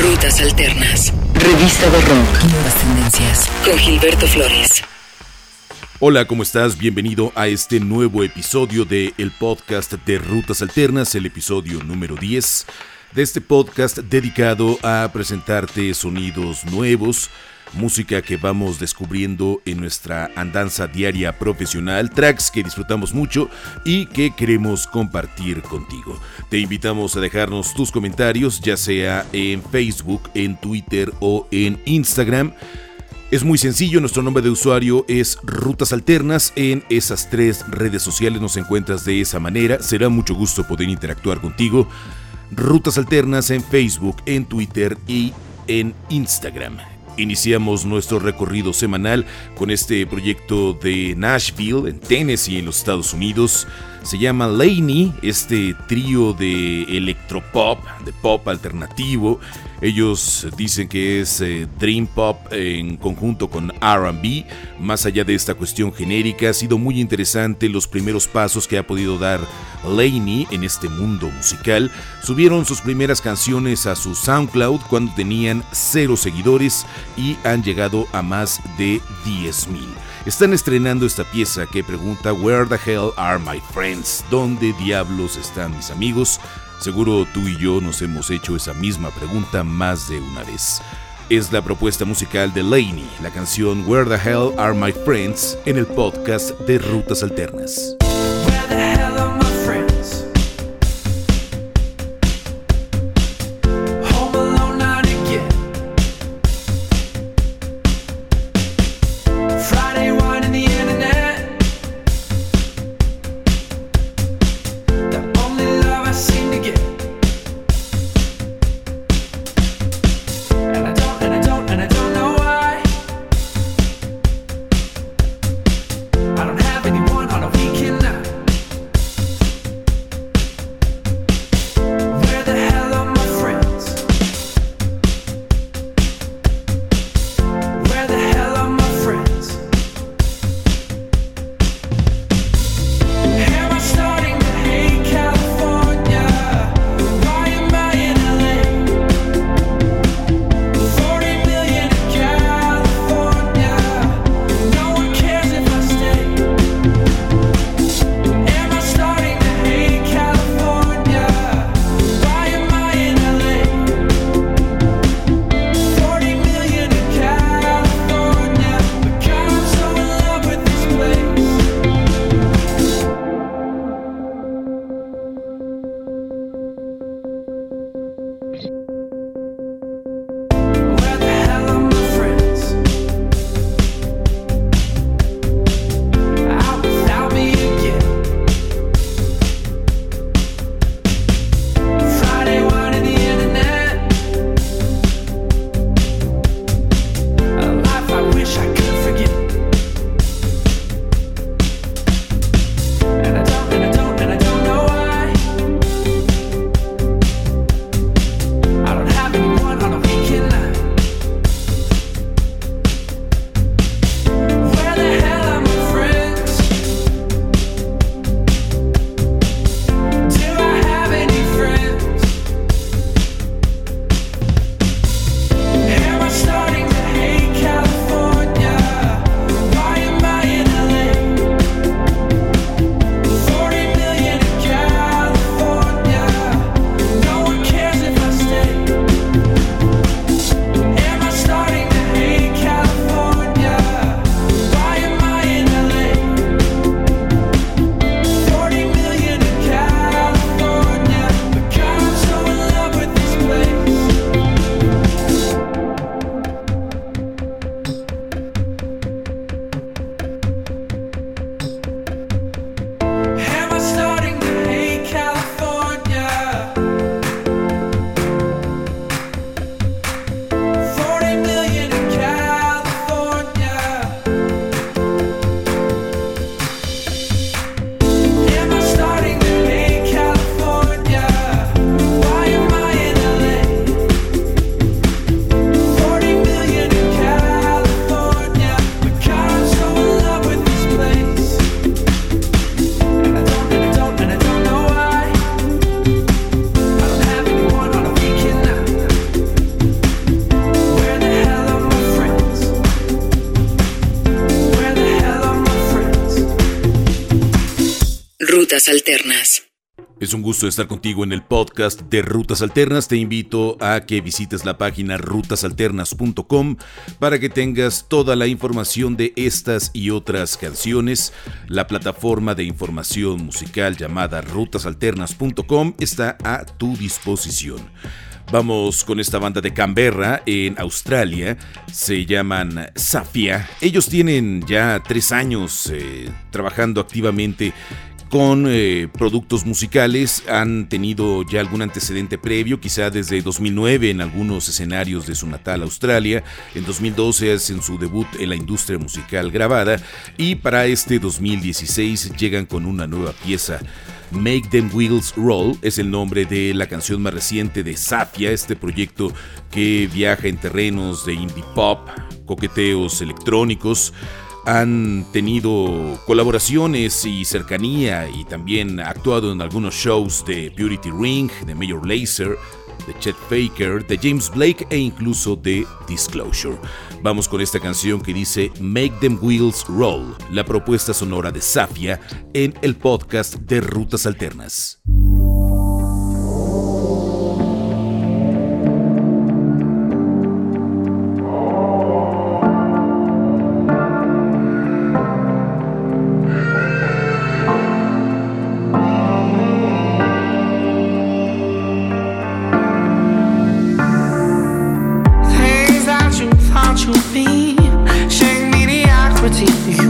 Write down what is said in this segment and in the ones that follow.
Rutas Alternas. Revista de Rock. Nuevas tendencias. Con Gilberto Flores. Hola, ¿cómo estás? Bienvenido a este nuevo episodio de el podcast de Rutas Alternas, el episodio número 10 de este podcast dedicado a presentarte sonidos nuevos, música que vamos descubriendo en nuestra andanza diaria profesional, tracks que disfrutamos mucho y que queremos compartir contigo. Te invitamos a dejarnos tus comentarios, ya sea en Facebook, en Twitter o en Instagram. Es muy sencillo, nuestro nombre de usuario es Rutas Alternas. En esas tres redes sociales nos encuentras de esa manera. Será mucho gusto poder interactuar contigo. Rutas Alternas en Facebook, en Twitter y en Instagram. Iniciamos nuestro recorrido semanal con este proyecto de Nashville, en Tennessee, en los Estados Unidos. Se llama Laney, este trío de electropop, de pop alternativo. Ellos dicen que es eh, Dream Pop en conjunto con RB. Más allá de esta cuestión genérica, ha sido muy interesante los primeros pasos que ha podido dar Laney en este mundo musical. Subieron sus primeras canciones a su SoundCloud cuando tenían cero seguidores y han llegado a más de 10.000. Están estrenando esta pieza que pregunta Where the hell are my friends? ¿Dónde diablos están mis amigos? Seguro tú y yo nos hemos hecho esa misma pregunta más de una vez. Es la propuesta musical de Laney, la canción Where the hell are my friends en el podcast de Rutas Alternas. Rutas Alternas. Es un gusto estar contigo en el podcast de Rutas Alternas. Te invito a que visites la página rutasalternas.com para que tengas toda la información de estas y otras canciones. La plataforma de información musical llamada rutasalternas.com está a tu disposición. Vamos con esta banda de Canberra en Australia. Se llaman Safia. Ellos tienen ya tres años eh, trabajando activamente con eh, productos musicales. Han tenido ya algún antecedente previo, quizá desde 2009 en algunos escenarios de su natal Australia. En 2012 hacen su debut en la industria musical grabada y para este 2016 llegan con una nueva pieza. Make Them Wheels Roll es el nombre de la canción más reciente de Safia, este proyecto que viaja en terrenos de indie pop, coqueteos electrónicos han tenido colaboraciones y cercanía y también actuado en algunos shows de Purity Ring, de Major Lazer, de Chet Faker, de James Blake e incluso de Disclosure. Vamos con esta canción que dice Make Them Wheels Roll, la propuesta sonora de Safia en el podcast de Rutas Alternas. to you.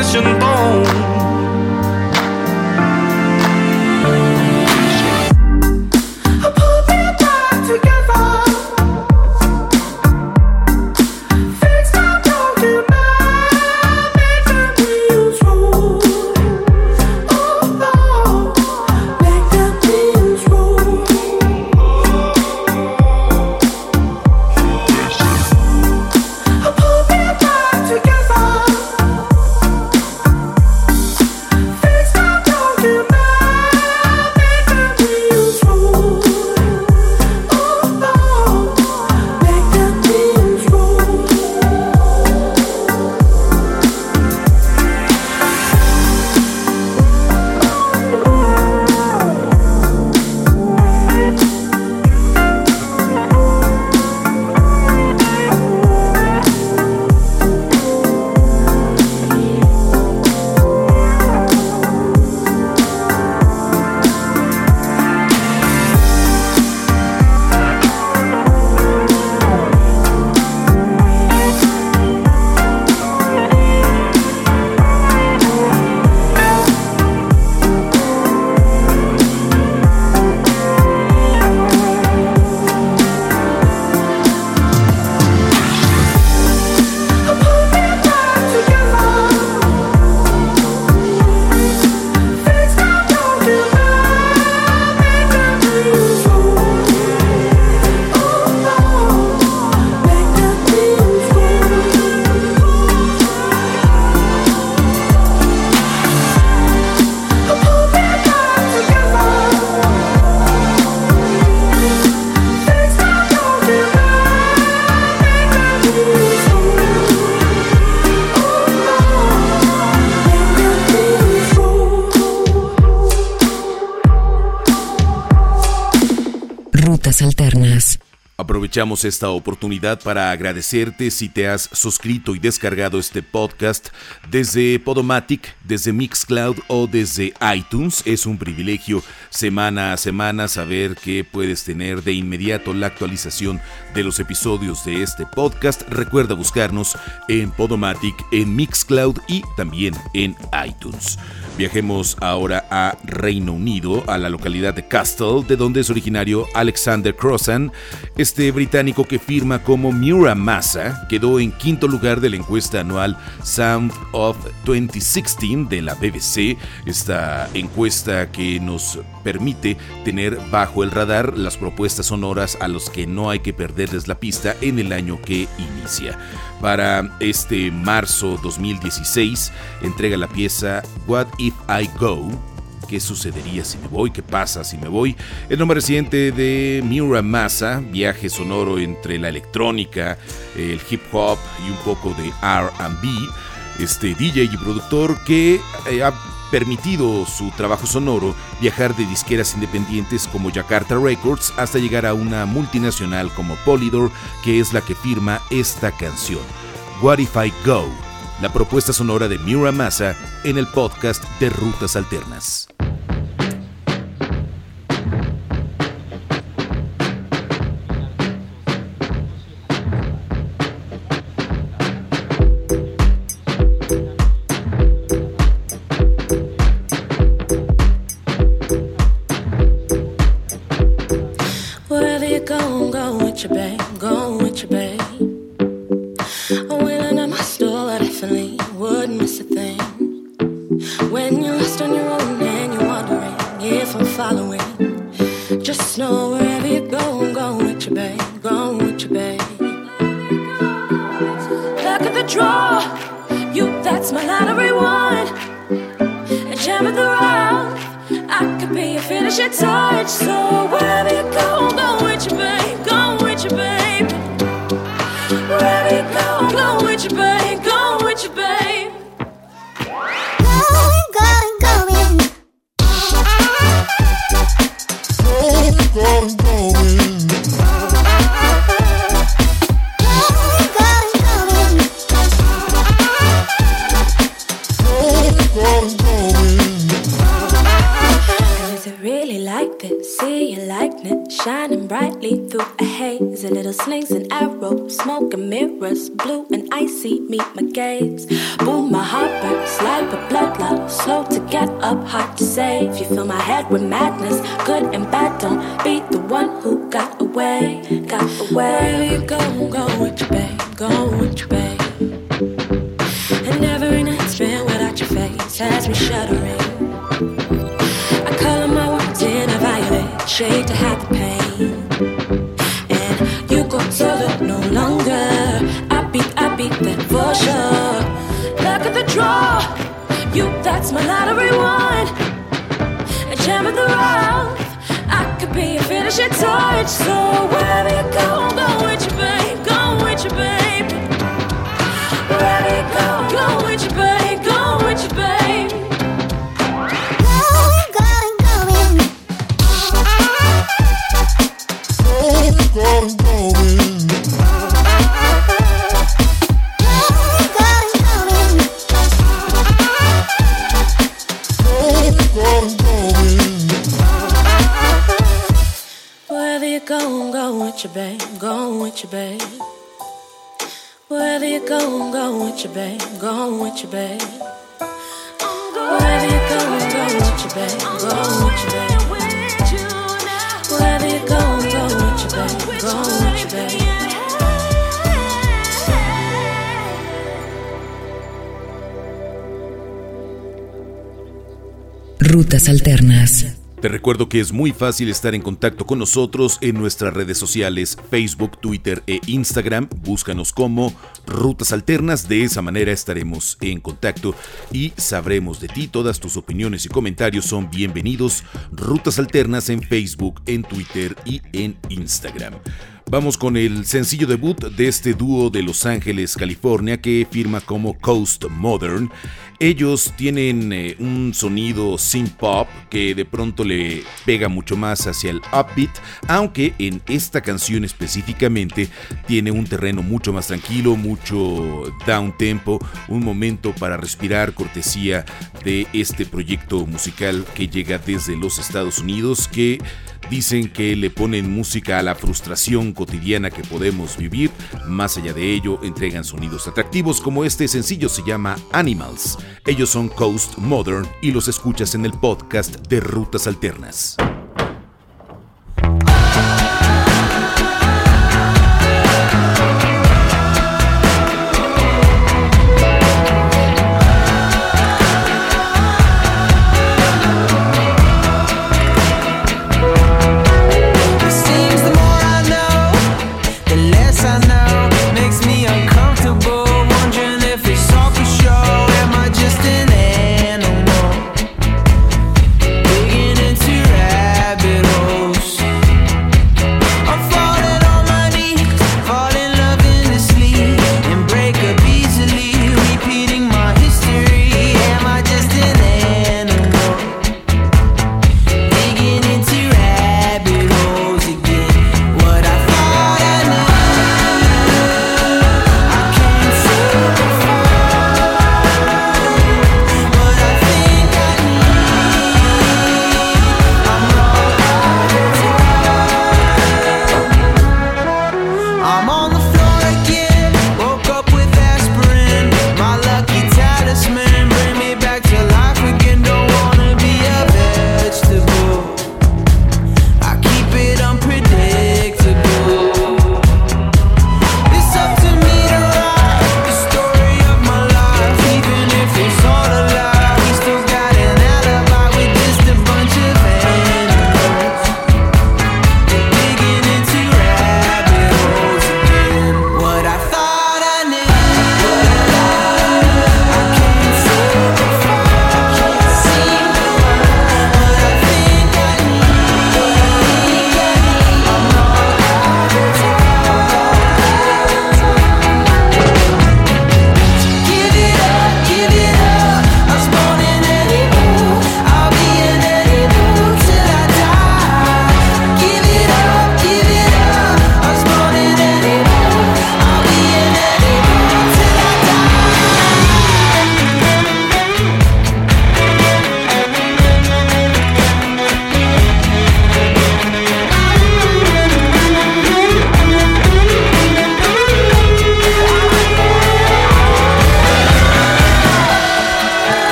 attention Aprovechamos esta oportunidad para agradecerte si te has suscrito y descargado este podcast desde Podomatic, desde Mixcloud o desde iTunes. Es un privilegio semana a semana saber que puedes tener de inmediato la actualización de los episodios de este podcast. Recuerda buscarnos en Podomatic, en Mixcloud y también en iTunes. Viajemos ahora a Reino Unido, a la localidad de Castle, de donde es originario Alexander Crossan. Este británico que firma como Muramasa quedó en quinto lugar de la encuesta anual Sound of 2016 de la BBC, esta encuesta que nos permite tener bajo el radar las propuestas sonoras a los que no hay que perderles la pista en el año que inicia. Para este marzo 2016 entrega la pieza What If I Go ¿Qué sucedería si me voy? ¿Qué pasa si me voy? El nombre reciente de Muramasa, viaje sonoro entre la electrónica, el hip hop y un poco de RB. Este DJ y productor que eh, ha permitido su trabajo sonoro viajar de disqueras independientes como Jakarta Records hasta llegar a una multinacional como Polydor, que es la que firma esta canción. What If I Go? La propuesta sonora de Muramasa en el podcast de Rutas Alternas. your babe, going with your babe. I'm wheeling at my store, I definitely wouldn't miss a thing. When you're lost on your own and you're wondering if I'm following, just know wherever you go, I'm going with your babe, Go with your babe. Look at the draw, you, that's my lottery one. A jam of the round, I could be a finishing touch, so. blue and icy, meet my gaze. Boom, my heart burns like a blood loss. Slow to get up, hard to save. You fill my head with madness, good and bad. Don't be the one who got away, got away. Where you go, go with your babe, go with your babe. And every night's been without your face has me shudder. Sure. Look at the draw, you, that's my lottery one gem of the rough. I could be a finishing touch. So wherever you go, go with you, babe. Go with you, babe. Wherever you go, go with you, babe. With with. Wherever you go, go with your babe, go with you with babe, go with. Wherever go, go with your babe, go with your babe. Rutas Alternas. Te recuerdo que es muy fácil estar en contacto con nosotros en nuestras redes sociales, Facebook, Twitter e Instagram. Búscanos como Rutas Alternas, de esa manera estaremos en contacto y sabremos de ti. Todas tus opiniones y comentarios son bienvenidos. Rutas Alternas en Facebook, en Twitter y en Instagram. Vamos con el sencillo debut de este dúo de Los Ángeles, California, que firma como Coast Modern. Ellos tienen eh, un sonido synth pop que de pronto le pega mucho más hacia el upbeat, aunque en esta canción específicamente tiene un terreno mucho más tranquilo, mucho down tempo, un momento para respirar cortesía de este proyecto musical que llega desde los Estados Unidos que Dicen que le ponen música a la frustración cotidiana que podemos vivir. Más allá de ello, entregan sonidos atractivos como este sencillo se llama Animals. Ellos son Coast Modern y los escuchas en el podcast de Rutas Alternas.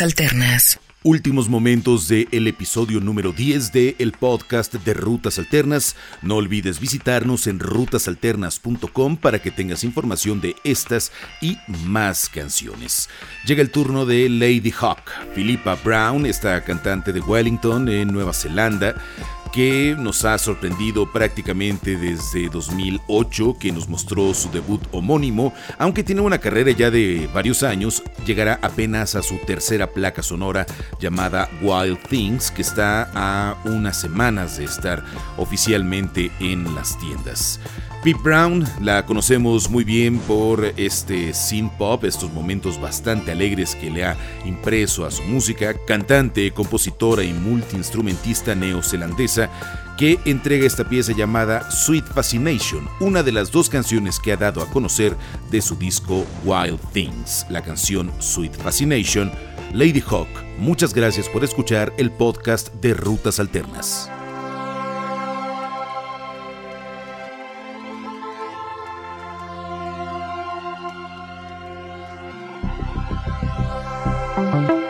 Alternas. Últimos momentos del el episodio número 10 de el podcast de Rutas Alternas. No olvides visitarnos en rutasalternas.com para que tengas información de estas y más canciones. Llega el turno de Lady Hawk. Philippa Brown, esta cantante de Wellington en Nueva Zelanda, que nos ha sorprendido prácticamente desde 2008, que nos mostró su debut homónimo, aunque tiene una carrera ya de varios años, llegará apenas a su tercera placa sonora llamada Wild Things, que está a unas semanas de estar oficialmente en las tiendas. Pete Brown la conocemos muy bien por este synth pop, estos momentos bastante alegres que le ha impreso a su música, cantante, compositora y multiinstrumentista neozelandesa que entrega esta pieza llamada Sweet Fascination, una de las dos canciones que ha dado a conocer de su disco Wild Things, la canción Sweet Fascination. Lady Hawk, muchas gracias por escuchar el podcast de Rutas Alternas. Nuevas